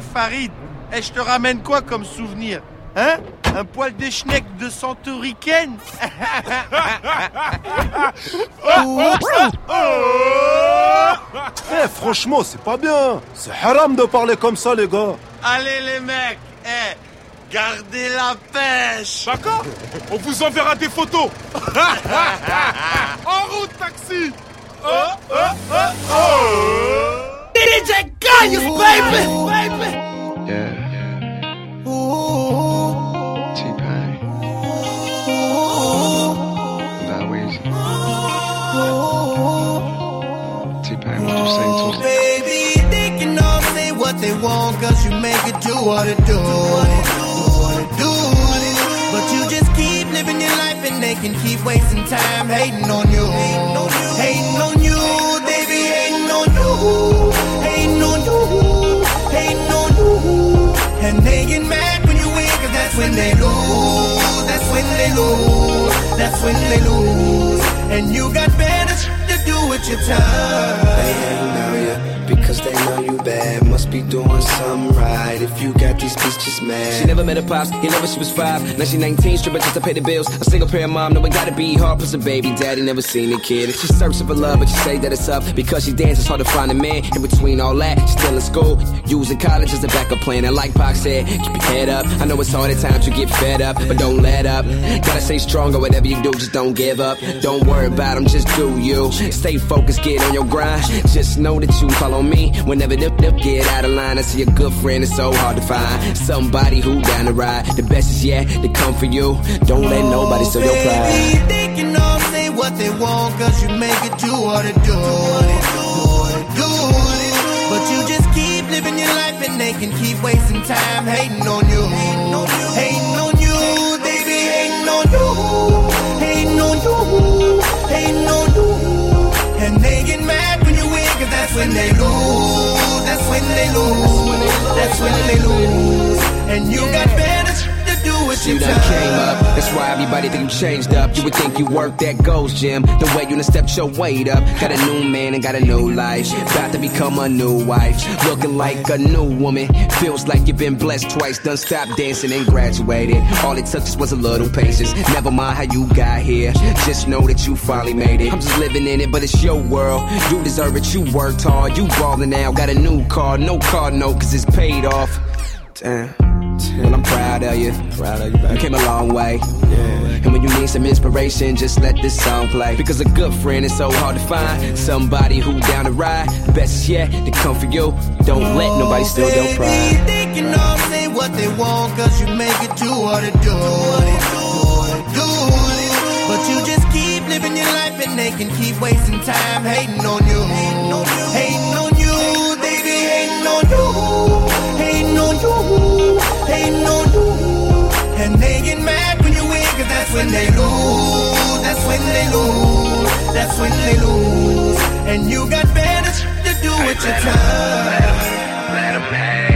Eh Farid, eh, je te ramène quoi comme souvenir Hein? Un poil de schneck de santoricaine? Eh, franchement, c'est pas bien. C'est haram de parler comme ça, les gars. Allez les mecs, eh, gardez la pêche D'accord On vous enverra des photos. en route, taxi. Oh, oh, oh, oh. DJ Kayus, baby, baby Yeah. T-Pain. That Weezy. T-Pain, what you say to it? Baby, they can all say what they want, cause you make it do what it do. Do what it do. But you just keep living your life and they can keep wasting time hating on you. Hating on you, they be hating on you. Hating on you. And they get mad when you win, cause that's when they lose. That's when they lose. That's when they lose. And you got better with your time. They ain't know ya because they know you bad. Must be doing something right if you got these bitches mad. She never met her pops, he her, she was five. Now she 19, stripping just to pay the bills. A single parent mom, no, it gotta be hard. Plus a baby daddy, never seen a kid. And she's searching for love, but she say that it's up because she dances hard to find a man. In between all that, she's still in school, using college as a backup plan. And like Pac said, keep your head up. I know it's hard at times, you get fed up, but don't let up. Gotta stay strong or whatever you do, just don't give up. Don't worry about them, just do you. Stay focused, get on your grind. Just know that you follow me whenever dip dip get out of line. I see a good friend, it's so hard to find. Somebody who down to ride. The best is yet to come for you. Don't let nobody steal your oh, Baby, pride. they can all say what they want, cause you make it do what it do. Do it. But you just keep living your life and they can keep wasting time hating on you. Hating on you, they be hating on you. Hating on you, hating on you. And they get mad when you win, cause that's when they lose. That's when they lose. That's when they lose. And you got better to do with You your done came up. Why everybody think you changed up. You would think you work that goes, Jim. The way you done stepped your weight up. Got a new man and got a new life. About to become a new wife. Looking like a new woman. Feels like you've been blessed twice. Done stopped dancing and graduated. All it took just was a little patience. Never mind how you got here. Just know that you finally made it. I'm just living in it, but it's your world. You deserve it. You worked hard. You ballin' now. Got a new car. No car note, cause it's paid off. Damn. Well, I'm proud of you. Proud of you, baby. You came a long way. Yeah. And when you need some inspiration, just let this song play. Because a good friend is so hard to find. Somebody who down to ride. Best yet to come for you. Don't let nobody steal your Baby, pride. They can all say what they want, cause you make it do what it do. Do what it do. But you just keep living your life and they can keep wasting time hating on you. Hating on And they get mad when you win, cause that's when they lose. That's when they lose. That's when they lose. And you got better to do with your time. Let 'em hate.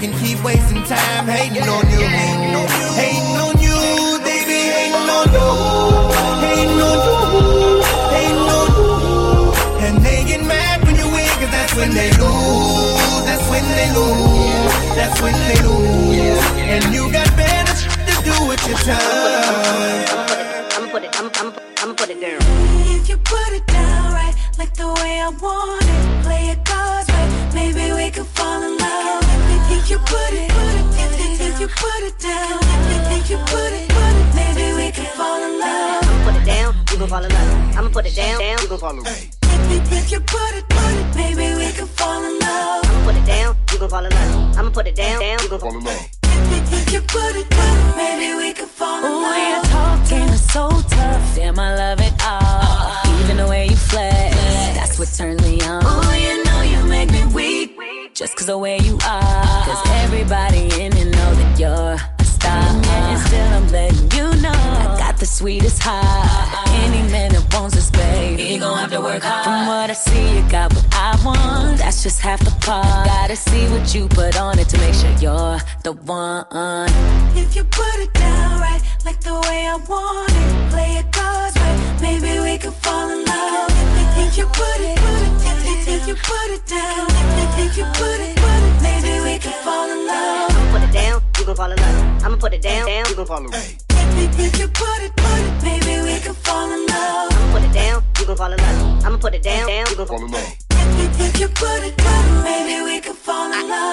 Can keep wasting time hating on you. Hating on you, hating on they be hating on you. Hating on you, hating on you. And they get mad when you win, cause that's when they lose. That's when they lose. That's when they lose. And you got better to do with your time. If, if you put it down, if, if you put it, maybe we could fall in love. I'ma put it down, you gon' fall in love. I'ma put it down, down, you gon' fall in love. If, if, if you put it, put it, maybe we could fall in love. I'ma put it down, you gon' fall in love. I'ma put it down, down, you gon' fall in love. If, if you put it, put it, maybe we could fall in Ooh, love. your talking is so tough. Damn, I love it all. Even the way you flex, that's what turns me on. Ooh, you know you just cause of where you are. Cause everybody in it know that you're a star. And still I'm letting you know I got the sweetest heart. Any man that wants this, baby, he gon' have to work hard. From what I see, you got what I want. That's just half the part. Gotta see what you put on it to make sure you're the one. If you put it down right, like the way I want it, play it cards right, maybe we could fall in love. If you put it, if, if you put it down, if you put it, maybe we could fall in love. I'ma put it down, you gon' fall in love. I'ma put it down, down, you gon' fall in love. If, if you put it, put it, maybe we could fall in love. I'ma put it down, you gon' fall in love. I'ma put it down, down, you gon' fall in love.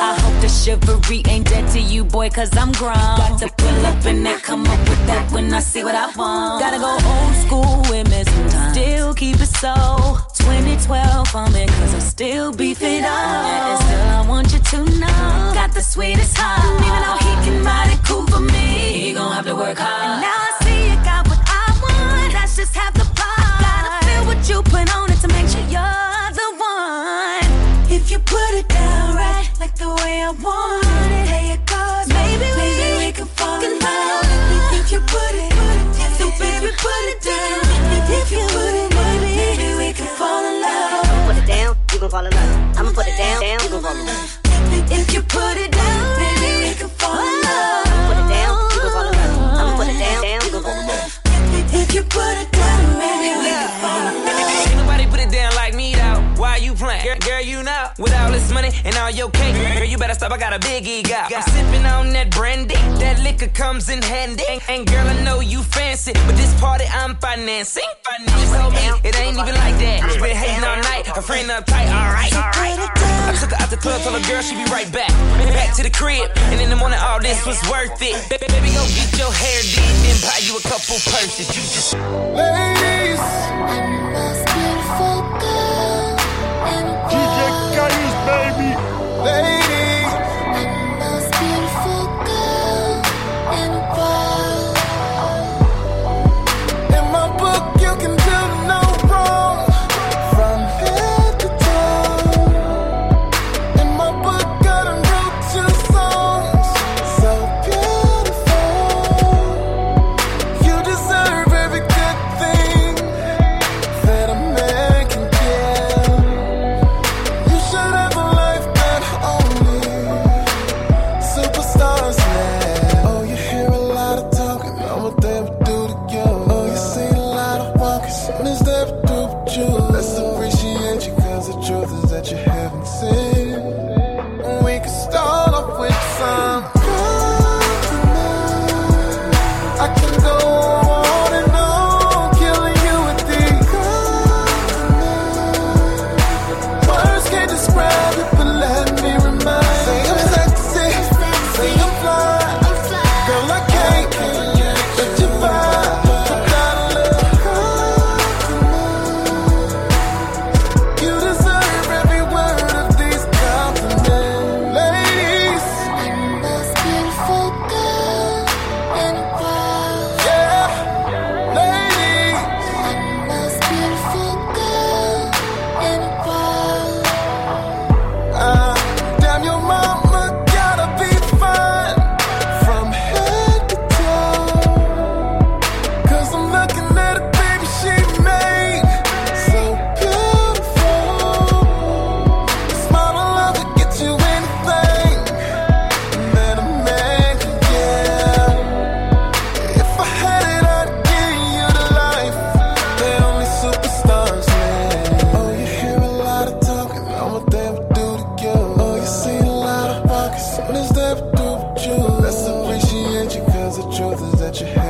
I hope the chivalry ain't dead to you, boy, cause I'm grown. Got to pull up and then come up with that when I see what I want. Gotta go old school with me sometimes. Still keep it so 2012 for me, cause I'm still beefing up. And still, I want you to know. Got the sweetest heart. Even though he can ride it cool for me, he gon' have to work hard. Like the way I want it, play it cards, maybe, maybe we could fall in love. If you put it, so baby put it down. If you put it, maybe we could fall in love. I'ma put it down, you gon' fall in love. I'ma put it down, down, you gon' fall in love. If you put it down, girl. With all this money and all your cake, girl, you better stop. I got a big ego. I'm sipping on that brandy. That liquor comes in handy. And, and girl, I know you fancy, but this party I'm financing. She told me it ain't even like that. She been hating all night. Her friend uptight. All right, all right. I took her out the club, told her girl she be right back. Back to the crib, and in the morning all this was worth it. Ba- Baby, go get your hair did, then buy you a couple purses. You just Ladies, DJ that you. haven't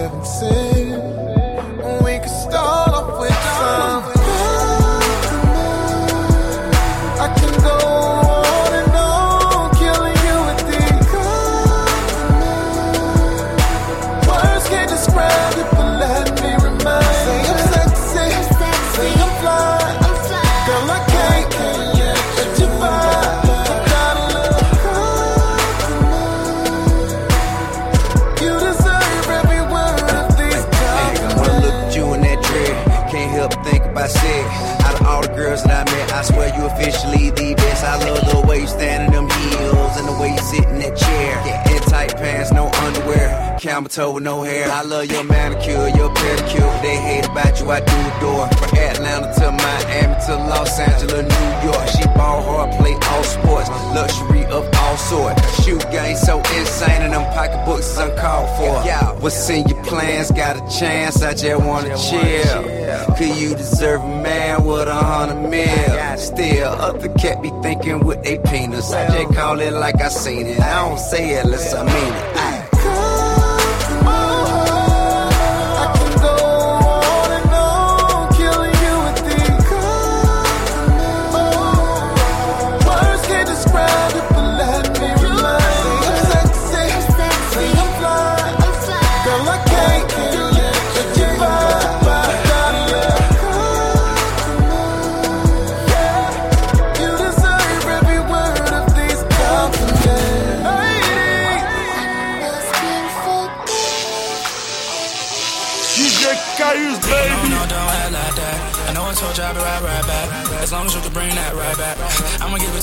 officially the best. I love the way you stand in them heels and the way you sit in that chair. In tight pants, no underwear. Camel toe with no hair. I love your manicure, your pedicure. They hate about you, I do adore. From Atlanta to Miami to Los Angeles, New York. She ball hard, play all sports. Luxury of all sorts. Shoot game so insane and them pocketbooks is uncalled for. Yeah, what's in your plans? Got a chance, I just wanna chill. Could you deserve a man with a hundred mil? Still, other cat be thinking with they penis. I just call it like I seen it. I don't say it unless I mean it.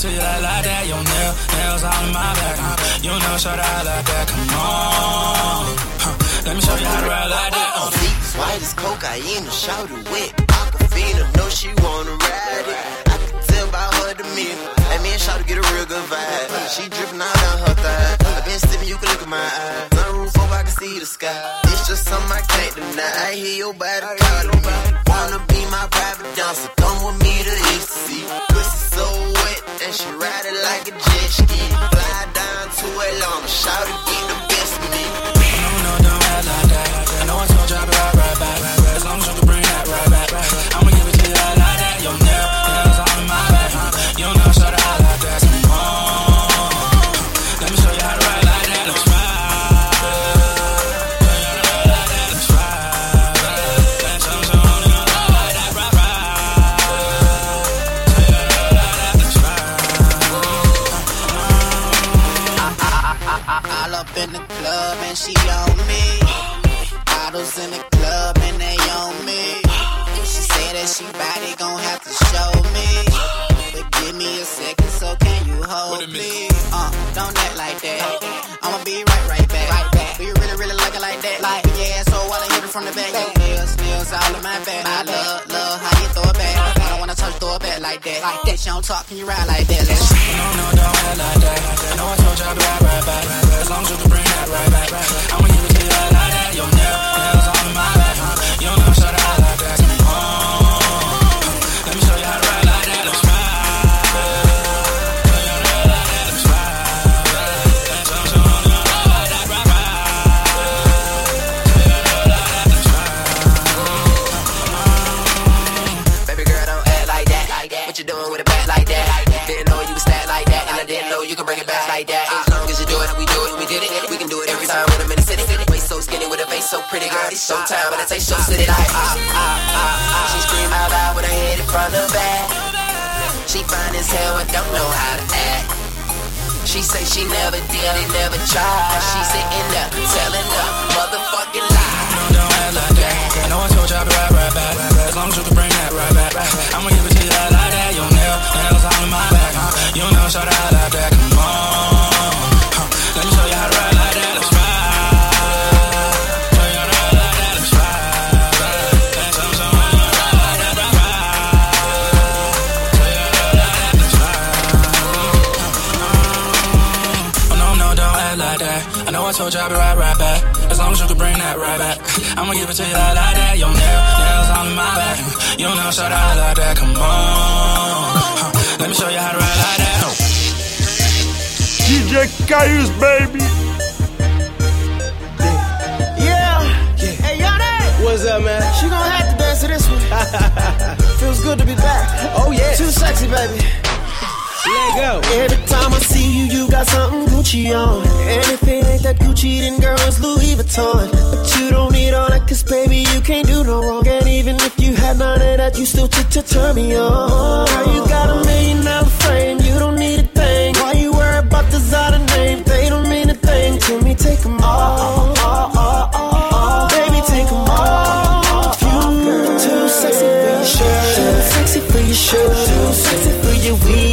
To you like, like that. Your nail, nails in my back. You know, show that like that. Come on. Huh. Let me show you how to ride like that. Uh. Feet white as cocaine, the shoulder wet. Aquafina, know she wanna ride it. I can tell by her demeanor. Me and Shawty get a real good vibe. She dripping out down her thigh. I been sipping, you can look at my eyes. Sunroof over, I can see the sky. It's just something I can't deny. I hear your body calling me. Wanna my private dancer? Come with me to ecstasy. Pussy so wet, and she ride it like a jet ski. Fly down to Atlanta, Shawty get the best of me. No, no, don't act like that. I know I told you all my. Love, love how you throw it back. I don't wanna touch, throw it back like that. Like that, she don't talk, can you ride like that? Let's No, no, don't act like that. I know I told you I'd be right, back. As long as you can bring that right back. I'ma give it to you like, that. Nail, nails all in my back. You know, show that I like that. Come like that. As long as you do it, we do it, we did it. We can do it every time when I'm in the city. Waist so skinny with a face so pretty, girl. It's showtime, but I take show city like ah ah ah ah. She scream out loud with her head in front of back. She fine as hell and don't know how to act. She say she never did it, never tried. She sitting there telling the motherfucking lie. Don't act like that. I know I told you I'd be right, right back. As long as you can bring that right back. I'ma give it to you like, that. Your nail, nails all in my back. You know, that I like that. I know told you I'd be right, right back. As long as you can bring that right back. I'ma give it to you like, like that. Your nail, nails all in my back. You know, show that I like that. Come on. Huh. Let me show you how to ride like that. Oh. DJ Kayus, baby. Yeah. Hey, Yane. What's up, man? She gonna have to dance to this one. Feels good to be back. Oh, yeah. Too sexy, baby. Every time I see you, you got something Gucci on. It ain't that Gucci, then girl, it's Louis Vuitton. But you don't need all that, cause baby, you can't do no wrong. And even if you had none of that, you still t to turn me on. Girl, you got a million dollar frame, you don't need a thing. Why you worry about designer name? They don't mean a thing to me, Take 'em all. Baby, take them all. Baby,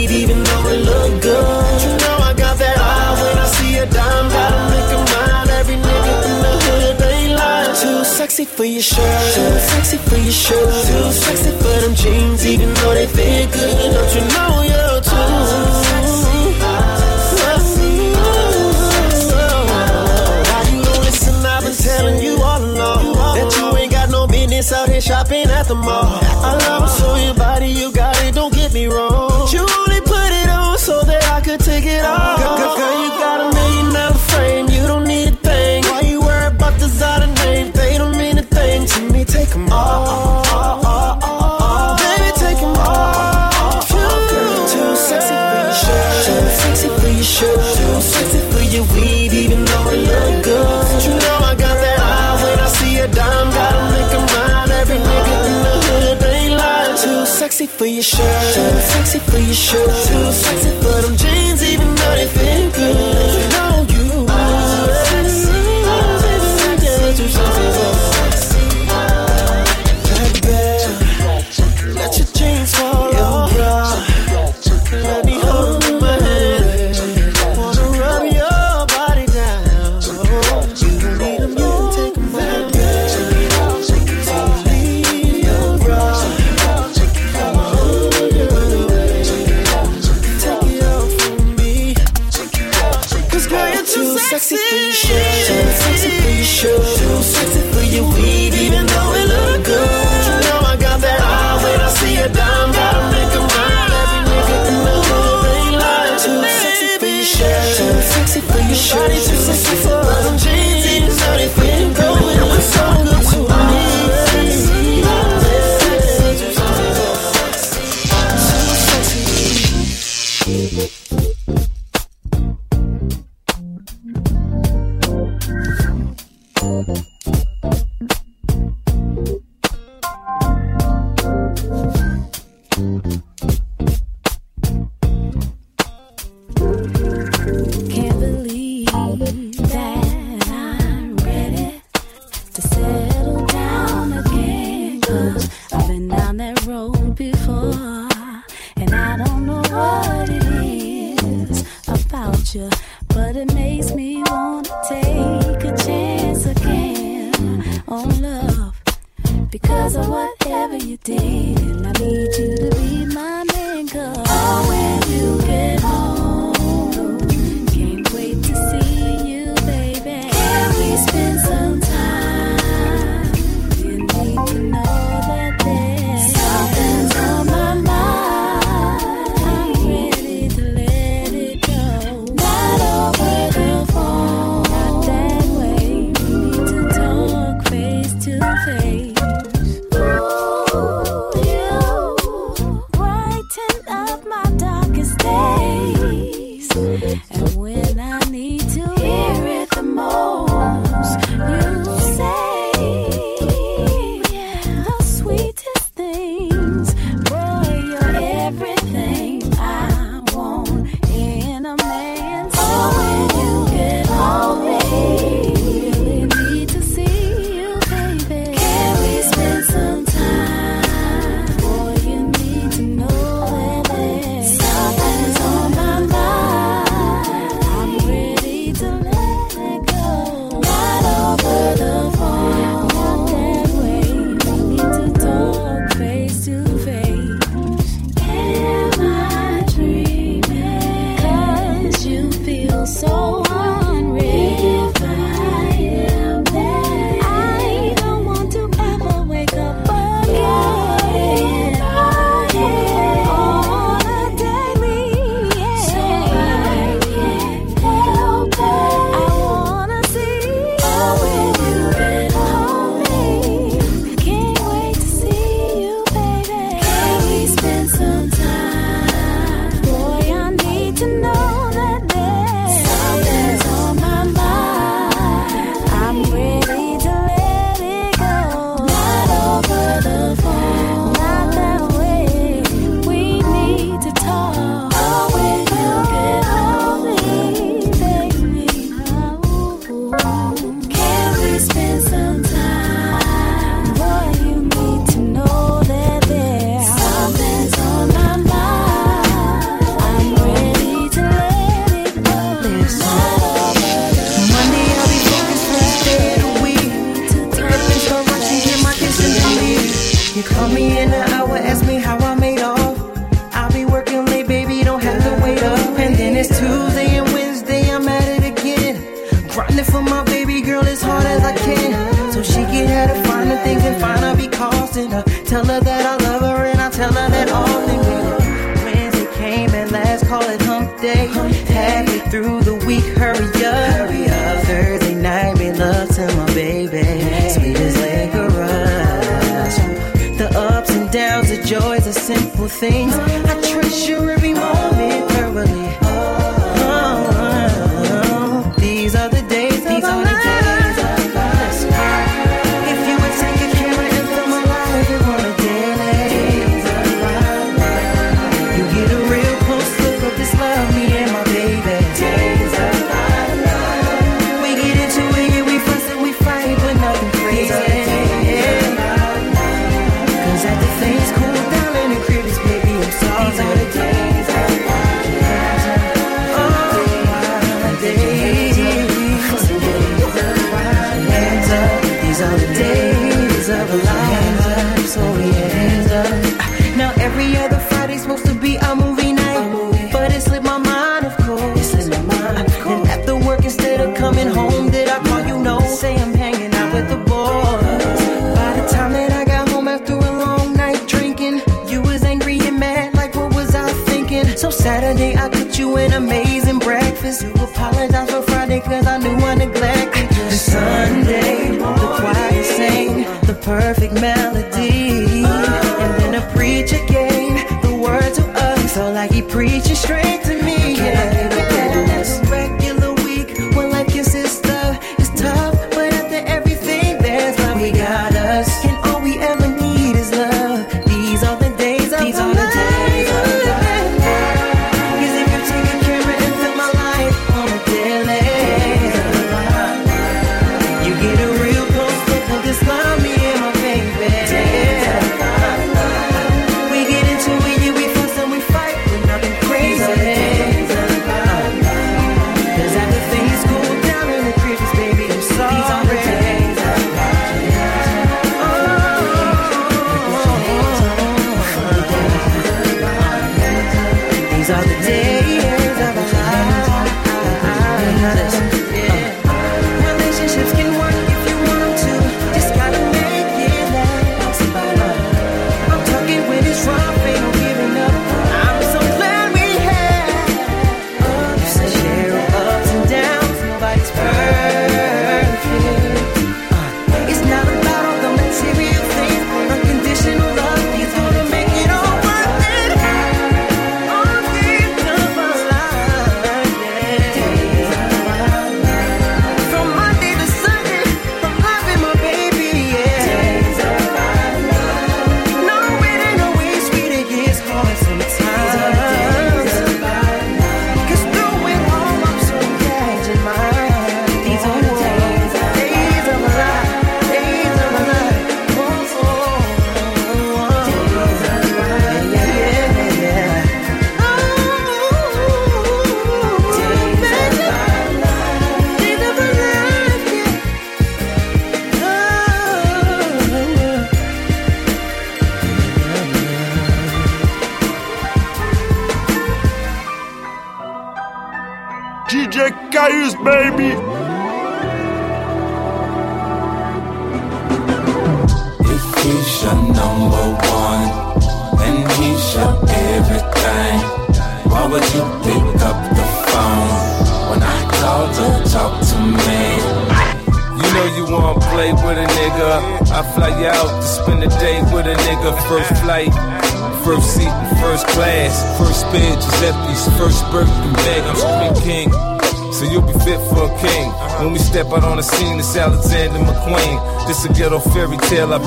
it look good. You know I got that eye when I see a dime, gotta make a mind. Every nigga in the hood, they lying. Too sexy for your shirt, too sexy for your shirt, too sexy for them jeans, even though they fit good. Don't you know you're too telling you all along that you ain't got no business out here shopping at the mall. I love it, so your body, you got it, don't get me wrong could take it all. Girl, girl, girl, you got a million dollar frame. You don't need a thing. Why you worry about designer name? They don't mean a thing to me. Take them all. all, all, all for your shirt. Too sexy for your shirt. Too sexy for them jeans, even though they fit good.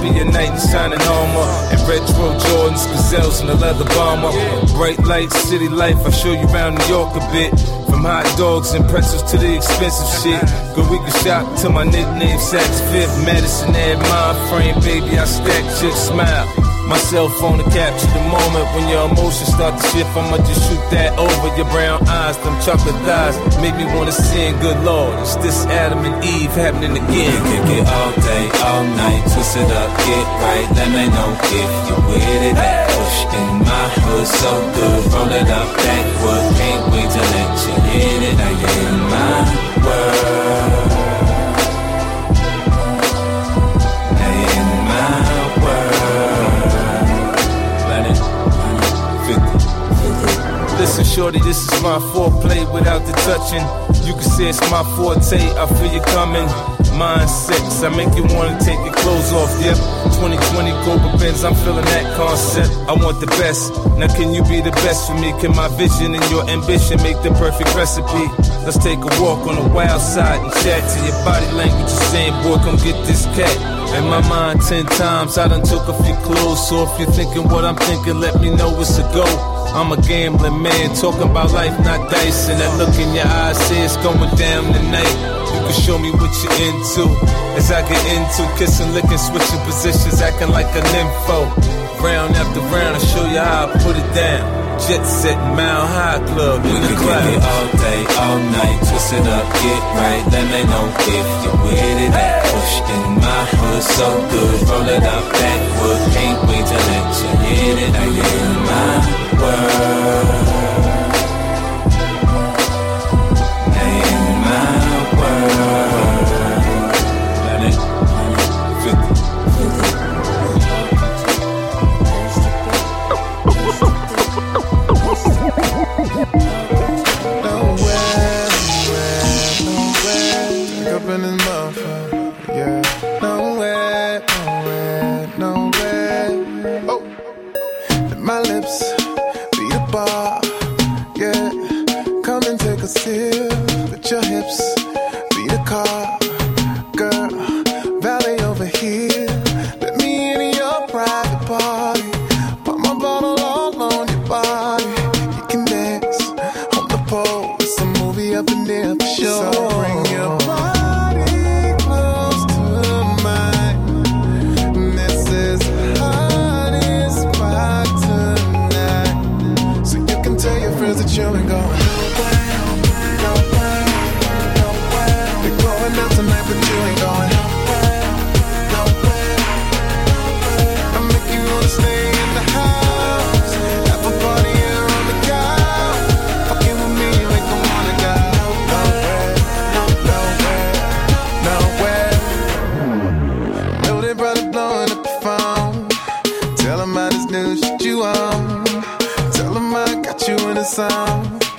be a knight shining armor. And retro Jordans, gazelles, and a leather bomber. Bright lights, city life, I'll show you around New York a bit. From hot dogs and pretzels to the expensive shit. Go we can shop to my nickname Saks Fifth. Madison Ave, mind frame, baby, I stack chicks, smile. My cell phone to capture the moment when your emotions start to shift. I'ma just shoot that over your brown eyes, them chocolate thighs. Make me wanna sing, good lord. It's this Adam and Eve happening again. Kick it all day, all night, twist it up, get right. Let me know if you with it. That push in my hood so good, roll it up that wood. Can't wait to let you hit it. Now you're in my world. Shorty, this is my foreplay without the touching. You can say it's my forte, I feel you coming. Mine sex, I make you wanna take your clothes off, yep. 2020 Cobra Benz, I'm feeling that concept. I want the best, now can you be the best for me? Can my vision and your ambition make the perfect recipe? Let's take a walk on the wild side and chat to your body language. You're saying, boy, come get this cat. In my mind, ten times, I done took a few clothes, so if you're thinking what I'm thinking, let me know it's a go. I'm a gambling man, talking about life, not dice. And that look in your eyes says going down tonight. You can show me what you're into. As I get into kissing, licking, switching positions, acting like a nympho. Round after round, I show you how I put it down. Jet set, mile high club in We the can cloud. it all day, all night, twist it up, get right. Let me know if you're with it. That push in my hood so good, roll it up backwood. Can't wait to let you hit it. Now you're in my world.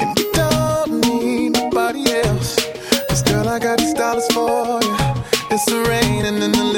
And you don't need nobody girl, I got these dollars for you. It's the living room.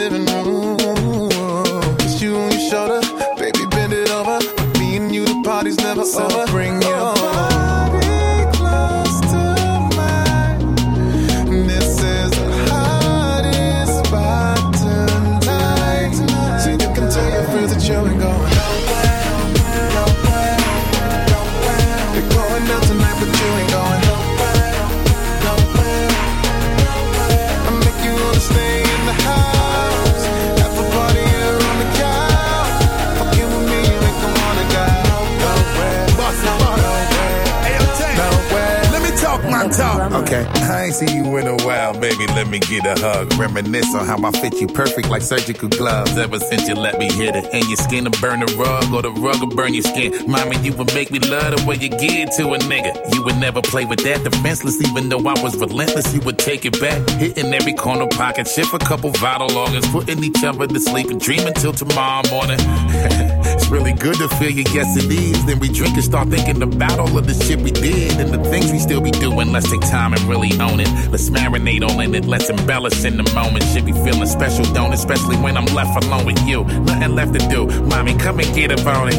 Seen you in a while, baby. Let me get a hug. Reminisce on how I fit you perfect like surgical gloves. Ever since you let me hit it. And your skin will burn the rug, or the rug will burn your skin. Mama, you would make me love the way you get to a nigga. You would never play with that defenseless, even though I was relentless. You would take it back, hitting every corner pocket, shift a couple vital organs, putting each other to sleep and dream until tomorrow morning. it's really good to feel your yes it is. Then we drink and start thinking about all of the shit we did and the things we still be doing. Let's take time and really own it. Let's marinate on it. Let's embellish in the moment. Should be feeling special, don't? Especially when I'm left alone with you. Nothing left to do. Mommy, come and get up on it.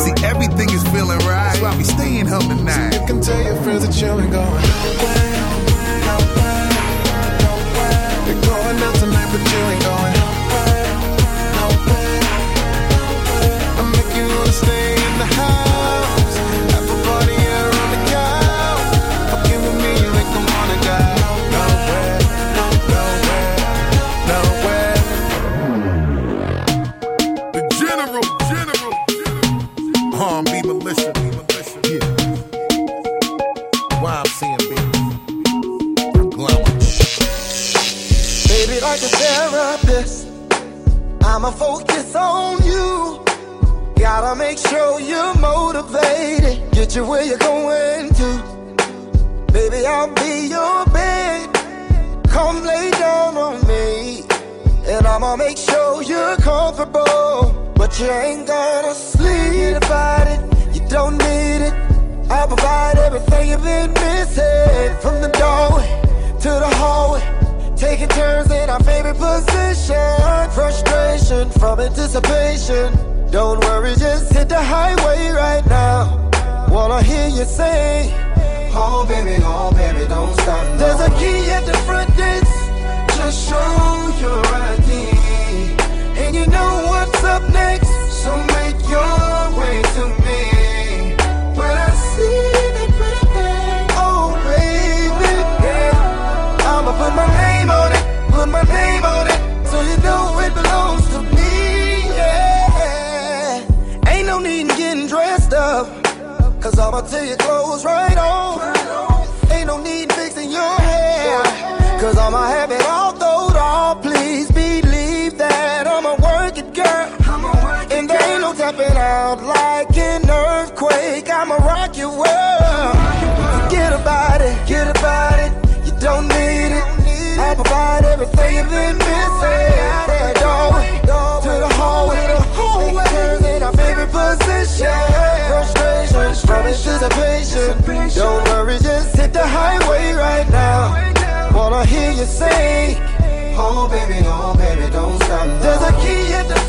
See, everything is feeling right. That's why we staying home tonight. So You can tell your friends that you ain't going nowhere, nowhere, nowhere. We're going out tonight, but you Come lay down on me. And I'ma make sure you're comfortable. But you ain't gotta sleep about it. You don't need it. I'll provide everything you've been missing. From the doorway to the hallway. Taking turns in our favorite position. Frustration from anticipation. Don't worry, just hit the highway right now. Wanna hear you say, Oh baby, oh baby, don't stop. now." There's a key at the front desk. Just show your ID. And you know what's up next. So make your way to me. When I see that pretty thing, oh baby, yeah. I'ma put my name on it, put my name on it, so you know it belongs cause I'ma tell your clothes right on. Ain't no need in fixing your hair, cause I'ma have it all throwed off. Please believe that I'm a work it, girl. And there ain't no tapping out you say, Oh baby, oh baby, don't stop. now." There's a key at the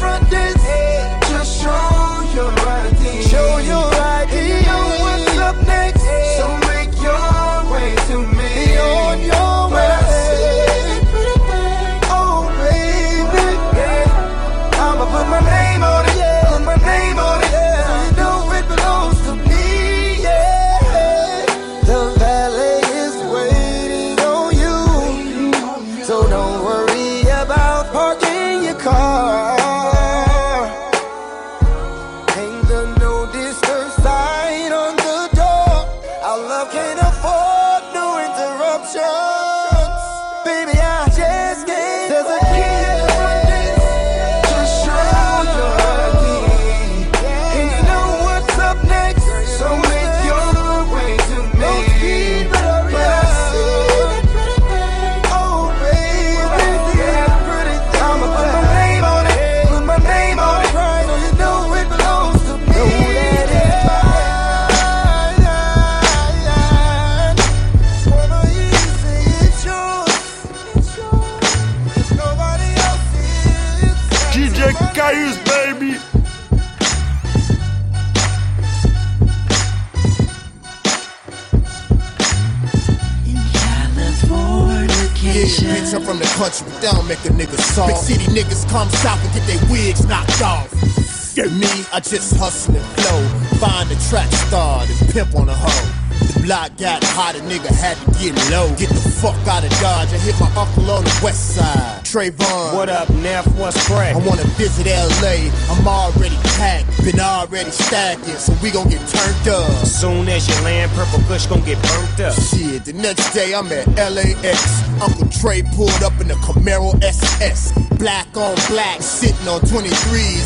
I just hustle and flow. Find a track star, then pimp on a hoe. The block got hot, a nigga had to get low. Get the fuck out of Dodge. I hit my uncle on the west side. Trayvon. What up, Neff? What's crack? I wanna visit LA. I'm already packed, been already stacking, so we gon' get turned up. Soon as you land, Purple Kush gon' get burnt up. Shit, the next day I'm at LAX. Uncle Trey pulled up in a Camaro SS. Black on black, sitting on 23s,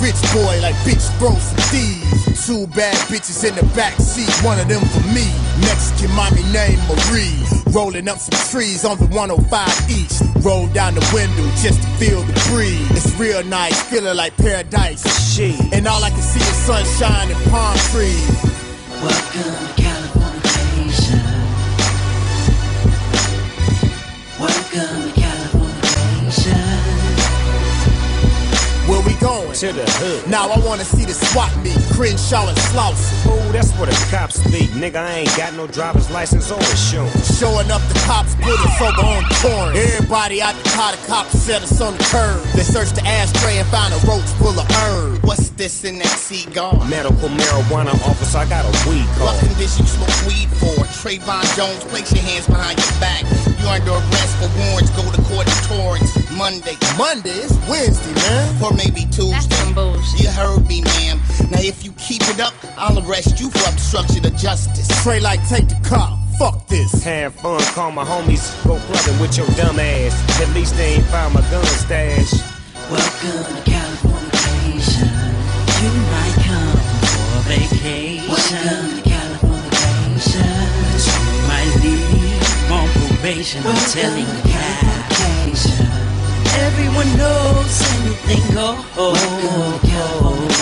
rich boy like bitch bro some thieves. Two bad bitches in the back seat, one of them for me. Mexican mommy named Marie. Rolling up some trees on the 105 East. Roll down the window just to feel the breeze. It's real nice, feeling like paradise. Shit. And all I can see is sunshine and palm trees. Welcome to California. Welcome going? To the hood. Now I wanna see the swap meet, Crenshaw and Slauson. Ooh, that's where the cops be. Nigga, I ain't got no driver's license or insurance. Showing up, the cops put us over on Torrance. Everybody out the car, the cops set us on the curb. They searched the ashtray and found a roach full of herb. What's this in that cigar? Medical marijuana officer, I got a weed card. What condition you smoke weed for? Trayvon Jones, place your hands behind your back. You're under arrest for warrants. Go to court in Torrance Monday. Monday? It's Wednesday, man. Or maybe Tuesday. You heard me, ma'am. Now if you keep it up, I'll arrest you for obstruction of justice. Trey like take the car. Fuck this. Have fun, call my homies, go clubbing with your dumb ass. At least they ain't found my gun stash. Welcome to California. You might come for vacation. Welcome to California. You might leave on probation. I'm telling you, California. Everyone knows anything goes. Welcome to California.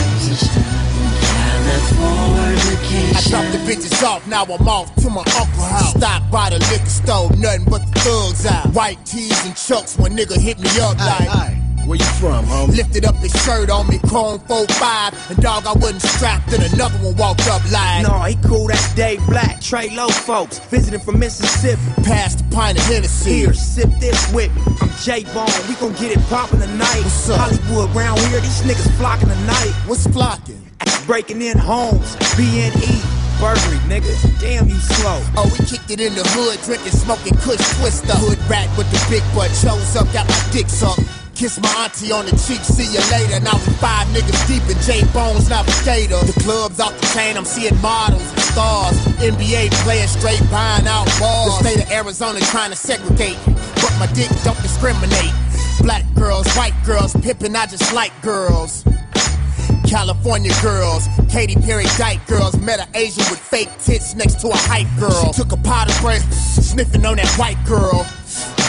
I dropped the bitches off, now I'm off to my uncle house. Stop by the liquor store, nothing but the thugs out. White tees and chucks when nigga hit me up like. Where you from, homie? Lifted up his shirt on me, chrome 4-5. And dog, I wasn't strapped, then another one walked up like. No, he cool, that's Dave Black, Trey Low folks, visiting from Mississippi. Past the pint of Hennessy. Here, sip this with me. I'm J Bone, we gon' get it poppin' tonight. What's up? Hollywood round here, these niggas flocking tonight. What's flocking? Breaking in homes, BNE. Burglary, nigga. Damn, you slow. Oh, we kicked it in the hood, drinking, smoking Kush Twister. Hood rat with the big butt, chose up, got my dick sucked. Kiss my auntie on the cheek, see you later. Now we five niggas deep in J Bones Navigator. The club's off the chain, I'm seeing models and stars. NBA players straight buying out balls. The state of Arizona trying to segregate, but my dick don't discriminate. Black girls, white girls, pimping, I just like girls. California girls, Katy Perry dyke girls, met an Asian with fake tits next to a hype girl. She took a pot of breath, sniffing on that white girl.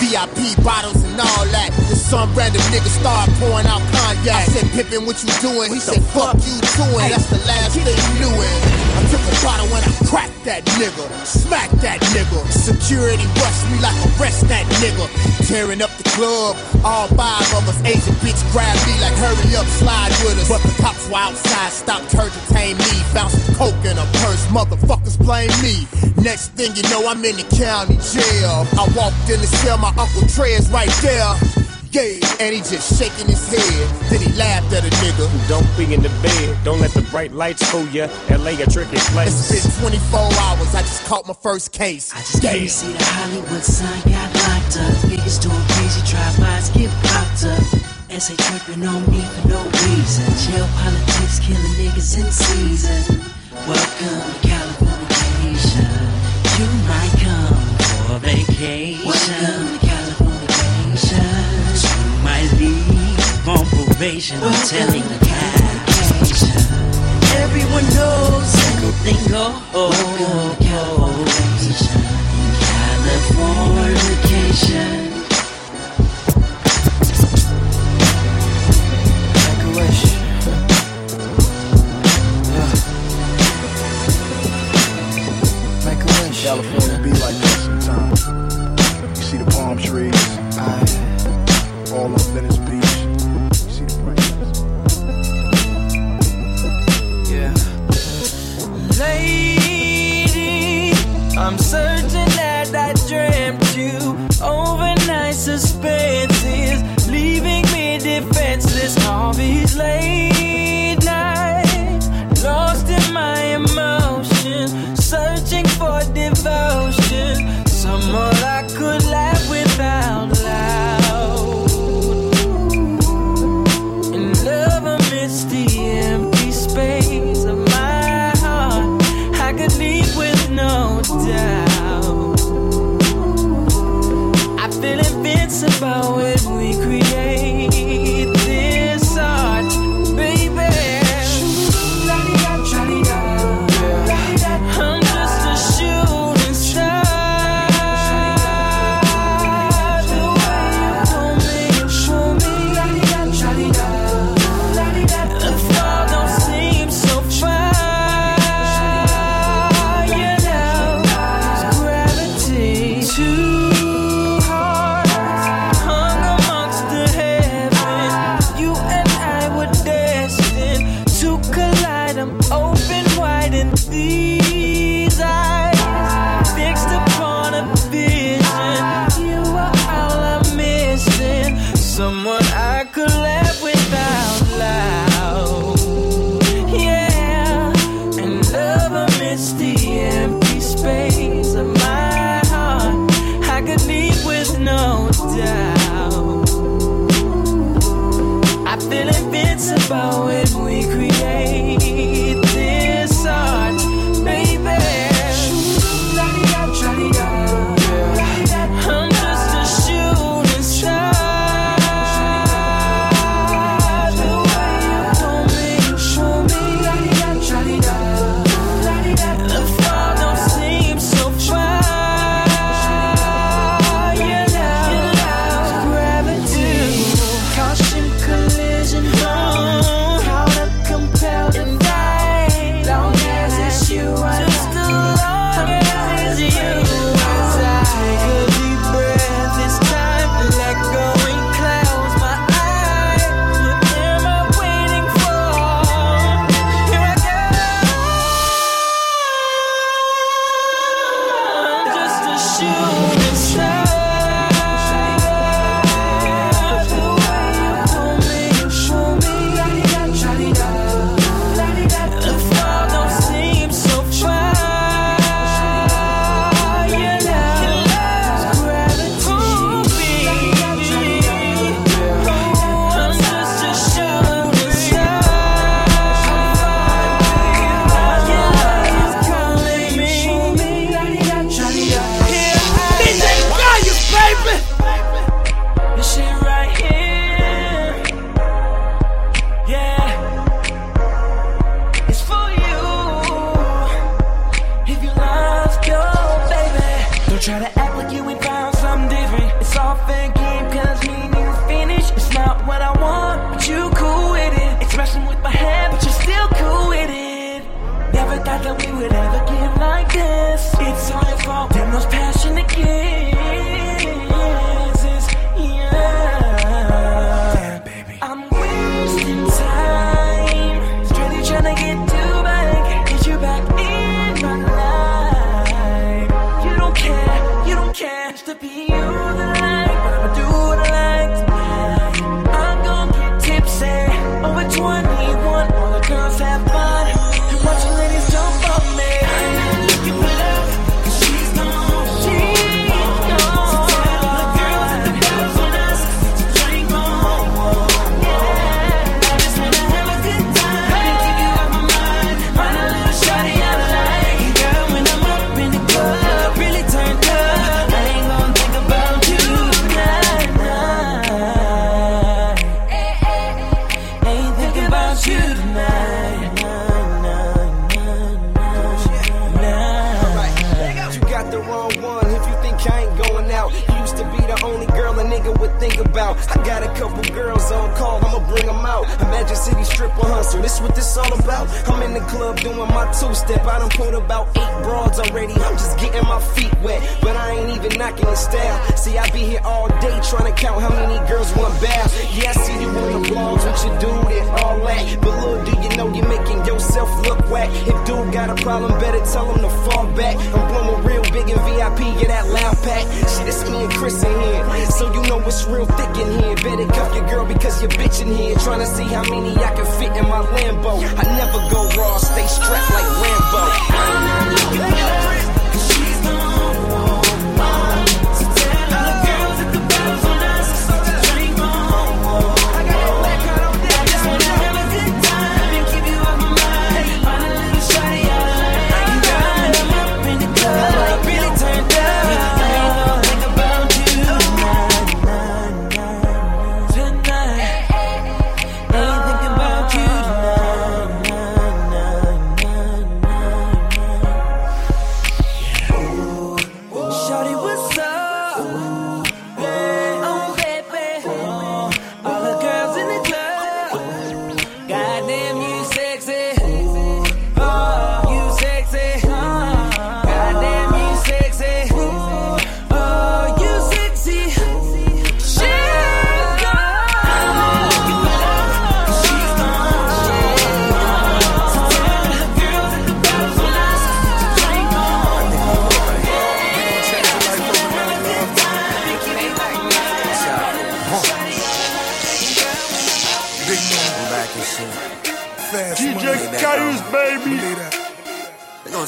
VIP bottles and all that. Then some random nigga start pouring out cognac. I said, Pippin, what you doing? He said, fuck you doing. That's the last thing you knew it. A bottle and I cracked that nigga. Smacked that nigga. Security rushed me like arrest that nigga. Tearing up the club. All five of us Asian bitch grabbed me like hurry up, slide with us. But the cops were outside, stopped to tame me. Found some coke in a purse. Motherfuckers blame me. Next thing you know, I'm in the county jail. I walked in the cell, my Uncle Trey is right there. Yeah, and he just shaking his head. Then he laughed at a nigga. Don't be in the bed. Don't let the bright lights fool ya. LA a tricky place. It's been 24 hours. I just caught my first case. I just came to see the Hollywood sign got locked up. Niggas doing crazy drive-bys get popped up. SA tripping on me for no reason. Jail politics killing niggas in season. Welcome to California. On probation. I'm telling the California. Everyone knows everything goes. Welcome to California. Californication. California be like this sometimes. You see the palm trees, all on Venice Beach. I'm certain that I dreamt you overnight suspenses, leaving me defenseless. All these late nights, lost in my emotions, searching for devotion, someone I Stripper hustle, this what this all about. I'm in the club doing my two step. I done pulled about eight broads already. I'm just getting my feet wet, but I ain't even knocking the style. See, I be here all day trying to count how many girls want bath. Yeah, I see you on the blogs what you do, and all that. But little do you know you're making yourself look whack. If dude got a problem, better tell him to fall back. I'm blowing real big in VIP, get that loud pack. Shit, it's me and Chris in here. So you know it's real thick in here. Better cuff your girl because you're bitching here. Trying to see how many I can fit in my Lambo. I never go raw, stay strapped like Rambo.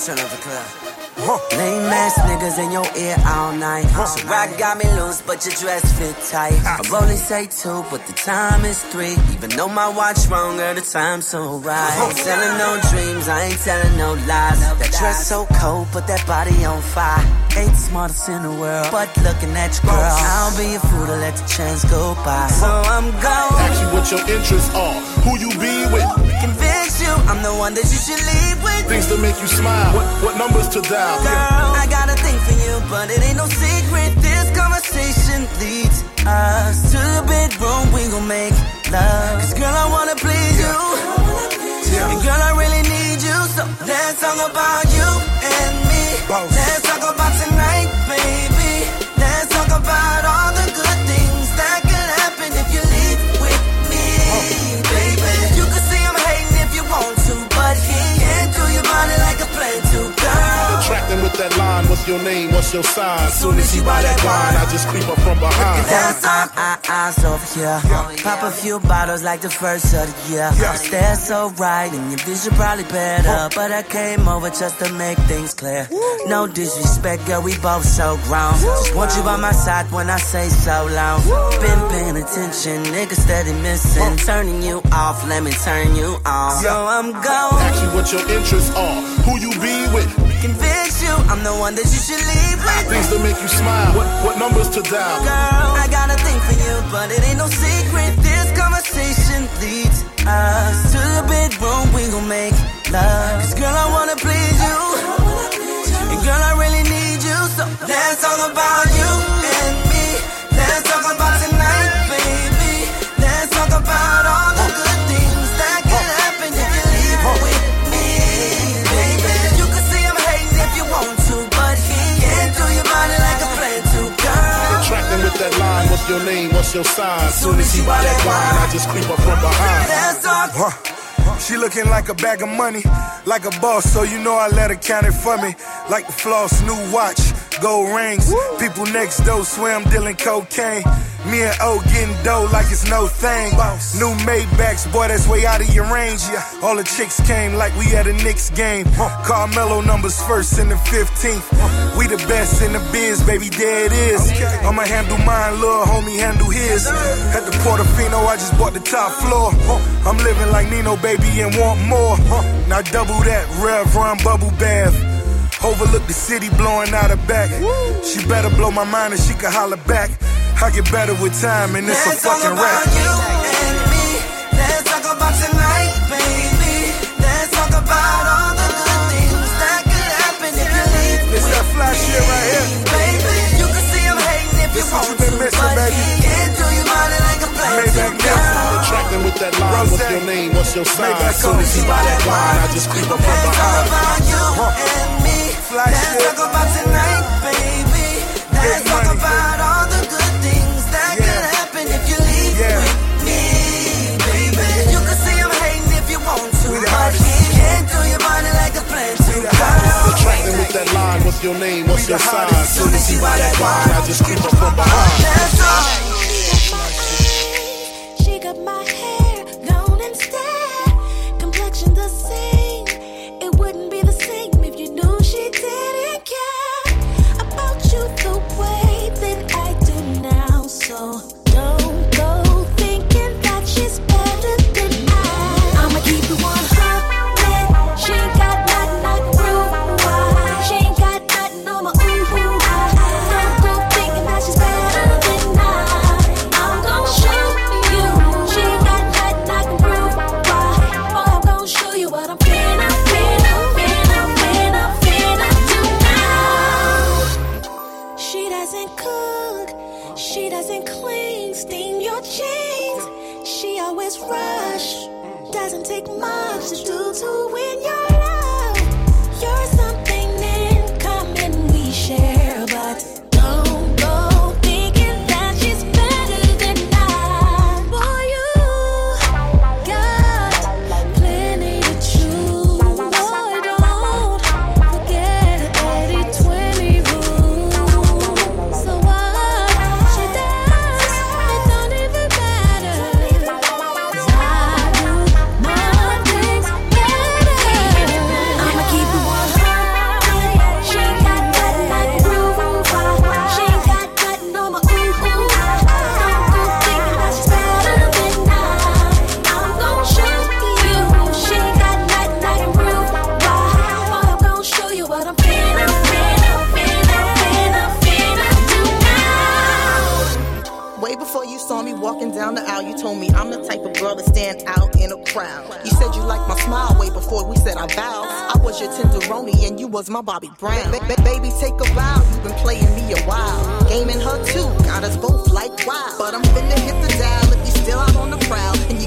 Turn up the club. Lame ass niggas in your ear all night. So rock got me loose, but your dress fit tight. I only say two, but the time is three. Even though my watch wrong, girl, the time's so right. Ain't telling no dreams, I ain't telling no lies. That dress so cold, put that body on fire. Ain't the smartest in the world, but looking at your girl, I'll be a fool to let the chance go by. So I'm going. Ask you what your interests are, who you be with, Convince you, I'm the one that you should leave with. things to make you smile, what, what numbers to dial. Girl, I got a thing for you, but it ain't no secret. This conversation leads us to the bedroom. We gon' make love. Cause girl, I wanna please you. And girl, I really need you. So let's talk about you and me. Let's talk about tonight, That line What's your name? What's your sign? Soon as he buy that wine, I just creep up from behind. Last time I eyes over here. Oh, Pop a few bottles like the first of the year. The stairs so right and your vision probably better. But I came over just to make things clear. No disrespect, girl, we both so grown. Just want you by my side when I say so long. Been paying attention, niggas steady missing. Turning you off, let me turn you on. So I'm gone. Ask you what your interests are, who you be with, Convince you, I'm the one that you should leave with. things to make you smile, what, what numbers to dial. Girl, I got a thing for you, but it ain't no secret. This conversation leads us to the bedroom. We gon' make love. Cause girl, I wanna please you. And girl, I really need you. So let's talk about you your name? What's your sign? Soon as he buy that wine, I just creep up from behind. Huh. She looking like a bag of money, like a boss, so you know I let her count it for me. Like the floss, new watch, gold rings. People next door swear I'm dealing cocaine. Me and O getting dough like it's no thing. New Maybachs, boy, that's way out of your range. Yeah. All the chicks came like we at a Knicks game. Carmelo numbers first and the 15th. We the best in the biz, baby, there it is. I'ma handle mine, little homie handle his. At the Portofino, I just bought the top floor. I'm living like Nino, baby, and want more. Now double that, Rev Run Bubble Bath. Overlook the city blowing out her back. She better blow my mind and she can holler back. I get better with time and it's a Let's talk fucking rap. you and me. Let's talk about tonight, baby. Let's talk about all the good things that could happen if you leave It's that fly shit right here. Baby, you can see I'm hating if you This what want you been to, missing, baby. Maybach. Attracting with that line, what's your name? What's your sign? Maybach Soon as he that wine, I just creep up from Let's talk behind. about you and me. Fly Let's shit. talk about tonight, baby. Let's talk money. about all the good things that Yeah. could happen if you leave Yeah. with me, baby. You can see I'm hating if you want to, but he can't do your body like a plan to. We the hottest. Attracting with that line, what's your name? What's your hottest. Soon as he that wine, I just creep up from behind. Doesn't cook, she doesn't clean, steam your jeans. She always rush. Doesn't take much to do to win your love. You're something and you was my Bobby Brown. Ba- ba- baby, take a bow. You've been playing me a while. Gaming her too, got us both like wow. But I'm finna hit the dial if you still out on the prowl. And you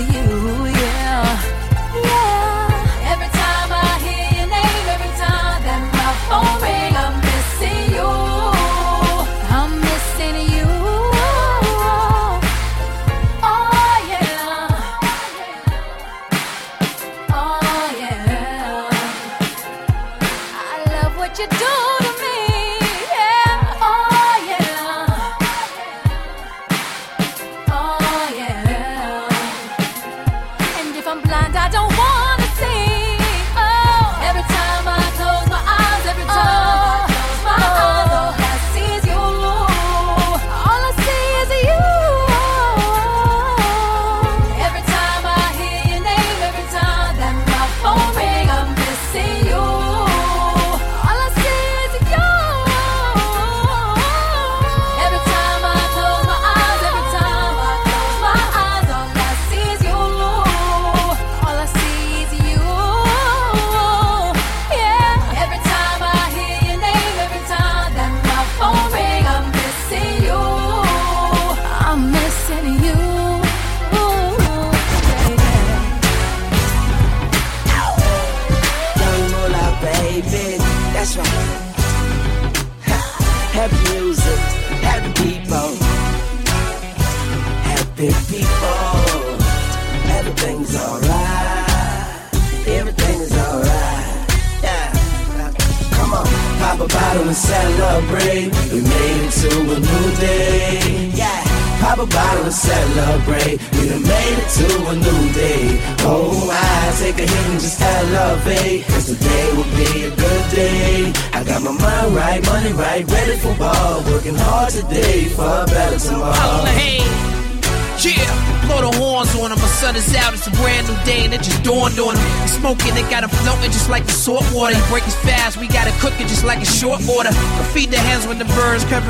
you.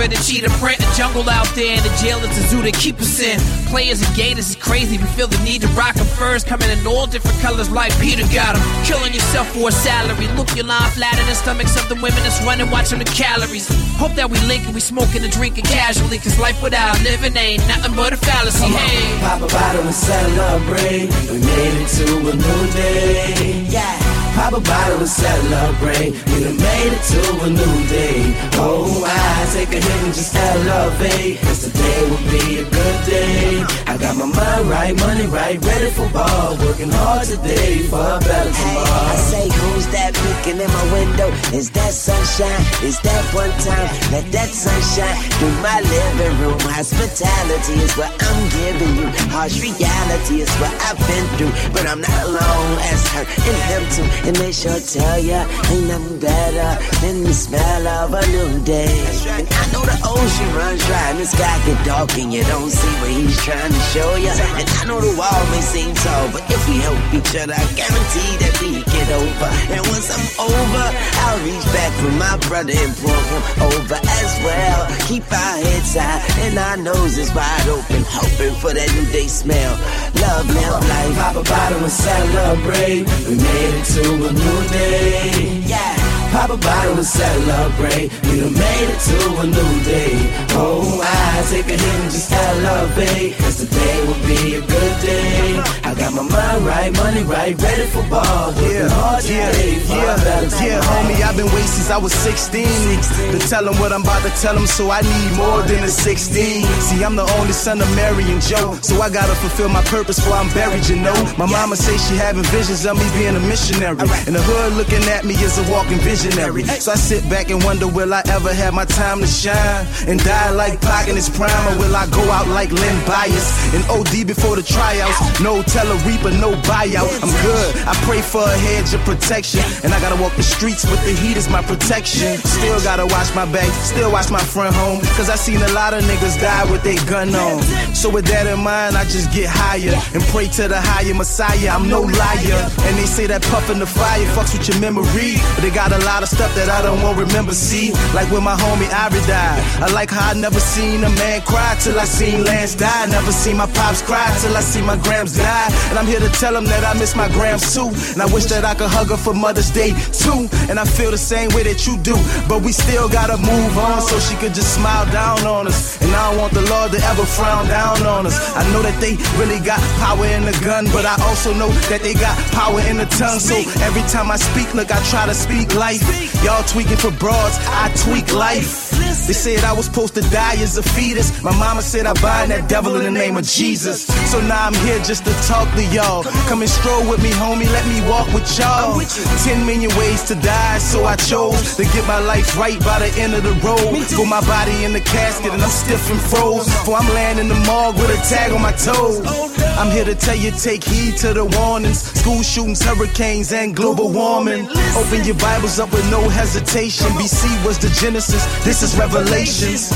spread the cheetah print. The jungle out there and the jail is a zoo to keep us in. Players and gators is crazy. We feel the need to rock them first. Coming in all different colors like Peter got them. Killing yourself for a salary. Look your line flat in the stomachs of the women that's running, watching the calories. Hope that we link and we smoking and drinking casually. Cause life without living ain't nothing but a fallacy. Come hey. On. Pop a bottle and celebrate. We made it to a new day. Yeah. Pop a bottle and celebrate. We done made it to a new day. Oh, I take a hit and just elevate. Cause today will be a good day. I got my mind right, money right, ready for ball. Working hard today for a better tomorrow. Hey, I say, who's that peeking in my window? Is that sunshine? Is that one time? Let that sunshine through my living room. Hospitality is what I'm giving you. Harsh reality is what I've been through. But I'm not alone as her and him too. And they sure tell ya ain't nothing better than the smell of a new day. And I know the ocean runs dry and the sky get dark and you don't see what he's trying to show ya. And I know the wall may seem tall, but if we help each other, I guarantee that we get over. And once I'm over, I'll reach back for my brother and pull him over as well. Keep our heads high and our noses wide open, hoping for that new day smell. Love, live life. Pop a bottle and celebrate. We made it to a new day. Yeah. Pop a bottle and celebrate. We done made it to a new day. Oh, I take a hit and just elevate. Cause today will be a good day. I got my mind right, money right, ready for ball. Yeah, hard yeah, today for a yeah, yeah, homie. I've been waiting since I was 16 to tell them what I'm about to tell them, so I need more than a 16. See, I'm the only son of Mary and Joe, so I gotta fulfill my purpose before I'm buried, you know. My mama say she having visions of me being a missionary, and the hood looking at me as a walking visionary. So I sit back and wonder, will I ever have my time to shine and die like Pac in his prime, or will I go out like Len Bias and OD before the tryouts? No tell a reaper, no buyout. I'm good. I pray for a hedge of protection, and I gotta walk the streets with the heat as my protection. Still gotta watch my back, still watch my front home, cause I seen a lot of niggas die with their gun on. So with that in mind, I just get higher and pray to the higher Messiah. I'm no liar, and they say that puffin' the fire fucks with your memory, but they got a lot of stuff that I don't want to remember. See, like when my homie Ivory died. I like how I never seen a man cry till I seen Lance die. Never seen my pops cry till I see my grams die. And I'm here to tell him that I miss my grams too. And I wish that I could hug her for Mother's Day too. And I feel the same way that you do. But we still gotta move on so she could just smile down on us. And I don't want the Lord to ever frown down on us. I know that they really got power in the gun, but I also know that they got power in the tongue. So every time I speak, look, I try to speak life. Y'all tweaking for broads, I tweak life. They said I was supposed to die as a fetus. My mama said I bind that devil in the name of Jesus. So now I'm here just to talk to y'all. Come and stroll with me, homie. Let me walk with y'all. Ten million ways to die, so I chose to get my life right by the end of the road. Put my body in the casket and I'm stiff and froze. For I'm laying in the morgue with a tag on my toe. I'm here to tell you, take heed to the warnings. School shootings, hurricanes, and global warming. Open your Bibles up with no hesitation. BC was the Genesis, this is Revelations.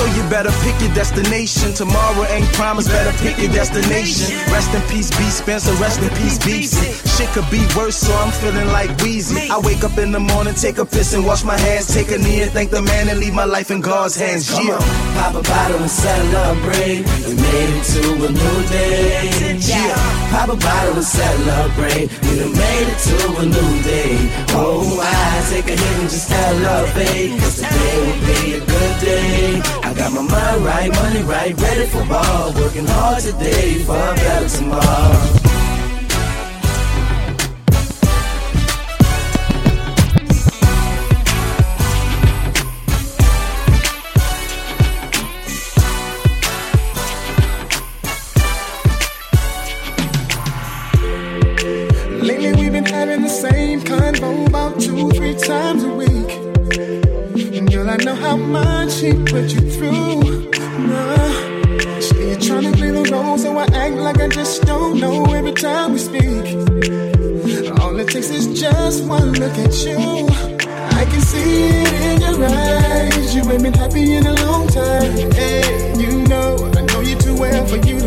So you better pick your destination. Tomorrow ain't promised, better pick your destination. Rest in peace, B. Spencer, rest in peace, Beezy. Shit could be worse, so I'm feeling like Weezy. I wake up in the morning, take a piss and wash my hands. Take a knee and thank the man and leave my life in God's hands. Yeah. pop a bottle and celebrate. We made it to a new day. Yeah, pop a bottle and celebrate. We done made it to a new day. Oh, I take a hit and just elevate. Cause today will be a good day. I got my mind right, money right, ready for ball. Working hard today for a better tomorrow. Know how much he put you through. Nah. You're trying to play the role, so I act like I just don't know every time we speak. All it takes is just one look at you. I can see it in your eyes. You ain't been happy in a long time. Hey, you know, I know you too well for you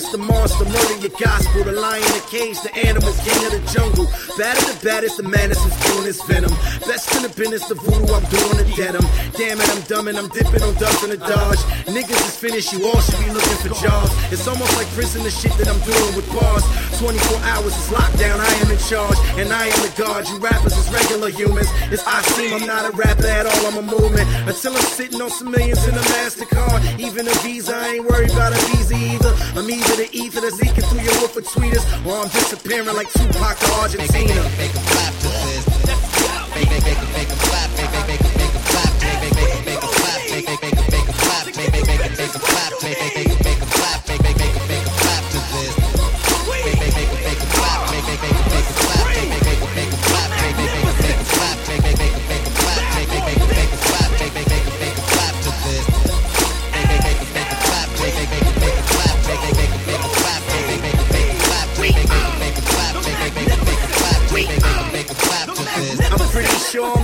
menace, the monster, murder your gospel. The lion, the cage, the animal, king of the jungle. Batter the baddest, the maddest is doing his venom. Best in the business, the voodoo, I'm doing the denim. Damn it, I'm dumb and I'm dipping on dubs in the dodge. Niggas is finished, you all should be looking for jobs. It's almost like prison, the shit that I'm doing with bars. 24 hours is lockdown, I am in charge, and I am the guard. You rappers is regular humans. It's I seem I'm not a rapper at all, I'm a movement. Until I'm sitting on some millions in a MasterCard. Even a Visa, I ain't worried about a Visa either. I'm either the ether that's leaking through your roof of tweeters, or I'm disappearing like Tupac to Argentina. I'm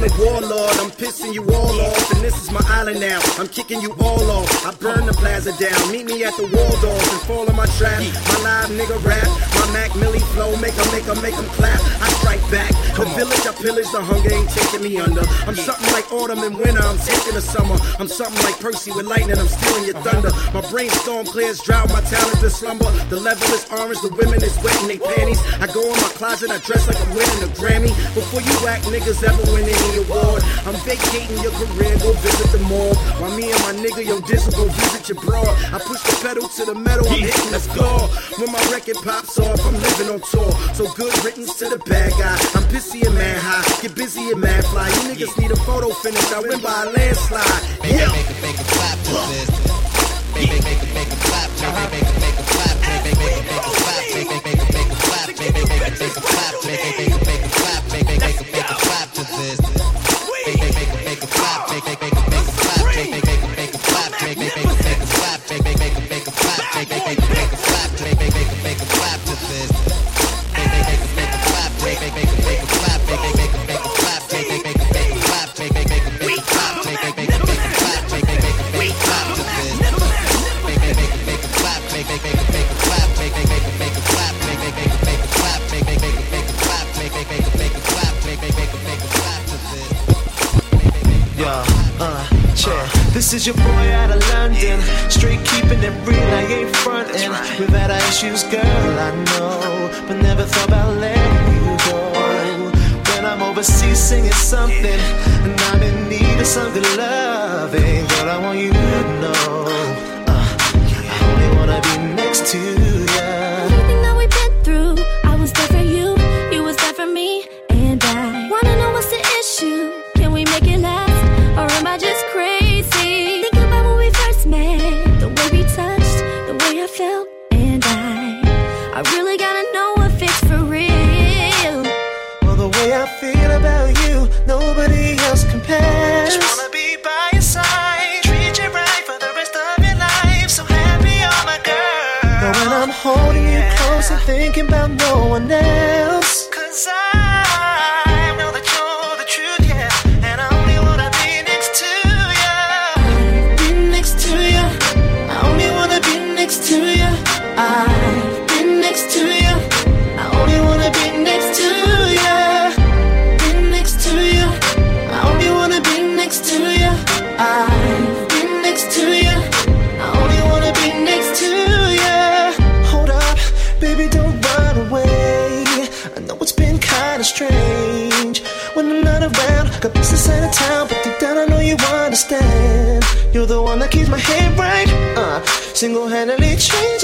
a warlord. I'm pissing you all off, and this is my island now. I'm kicking you all off. I burn the plaza down. Meet me at the Waldorf and fall in my trap. My live nigga rap, my Mac Millie flow, make 'em, make 'em, make 'em clap. I strike back. The village I pillage, the hunger ain't taking me under. I'm something like autumn and winter. I'm taking the summer. I'm something like Percy with lightning. I'm stealing your thunder. My brainstorm clears drought. My talent is slumber. The level is orange. The women is wet in their panties. I go in my closet. I dress like I'm winning a Grammy. Before you whack niggas ever win any award, I'm vacating your career. Go visit the mall. While me and my nigga Yo Dizzle go visit your broad. I push the pedal to the metal. I'm hitting the floor. When my record pops off, I'm living on tour. So good riddance to the bad guy. I'm pissy and mad high. Get busy and mad fly. You niggas need a photo finish. I win by a landslide. Yeah. This is your boy out of London. Straight keeping it real, I ain't frontin'. Right. We've had our issues, girl, I know. But never thought about letting you go. When I'm overseas singing something, and I'm in need of some good love. single-handedly treat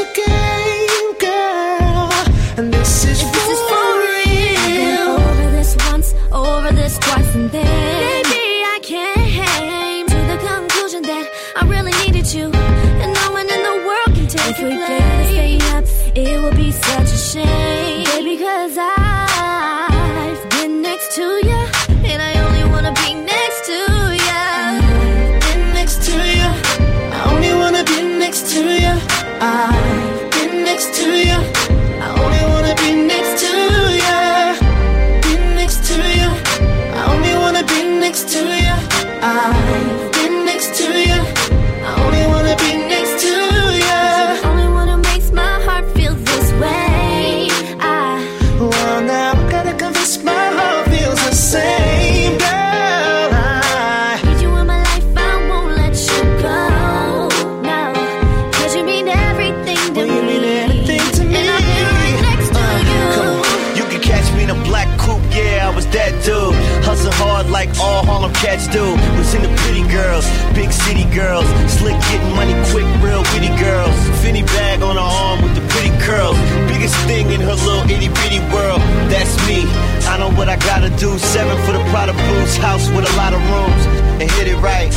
this thing in her little itty bitty world. That's me. I know what I gotta do. Seven for the Prada Blues house with a lot of rooms and hit it right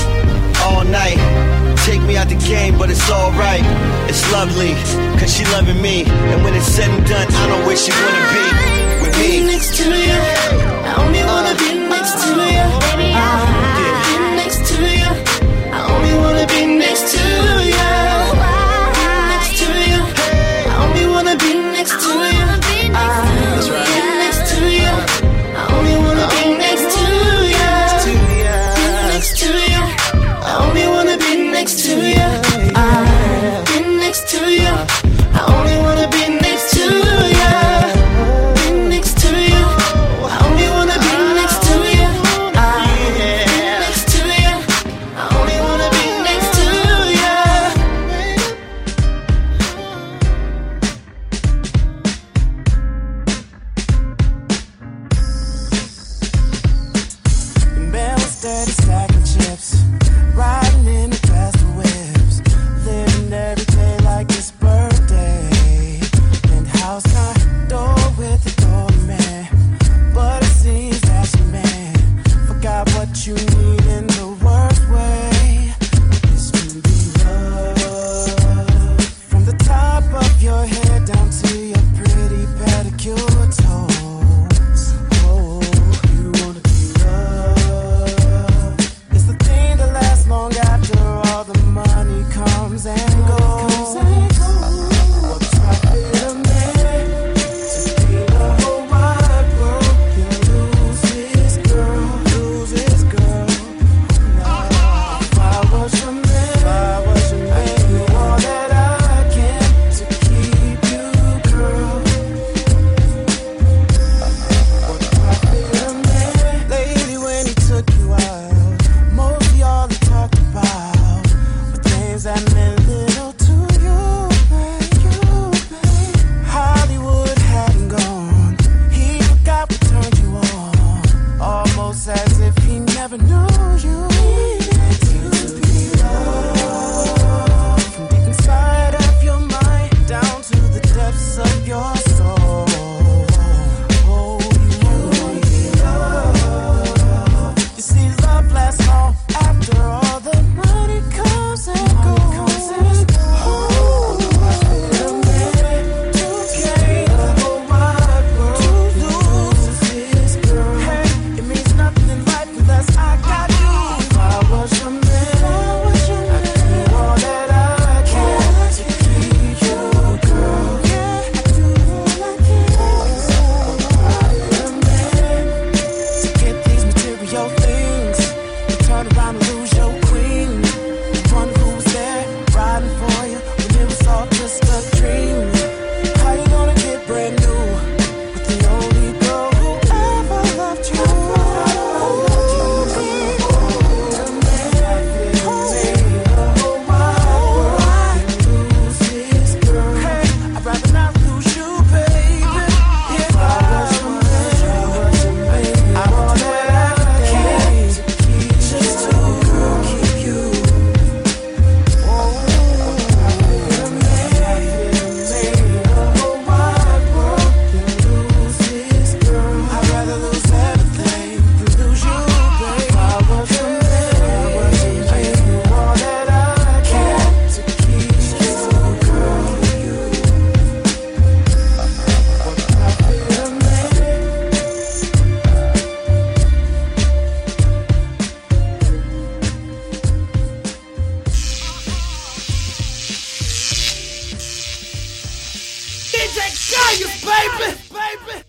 all night. Take me out the game, but it's alright. It's lovely, cause she loving me. And when it's said and done, I know where she wanna be with me. Next to you.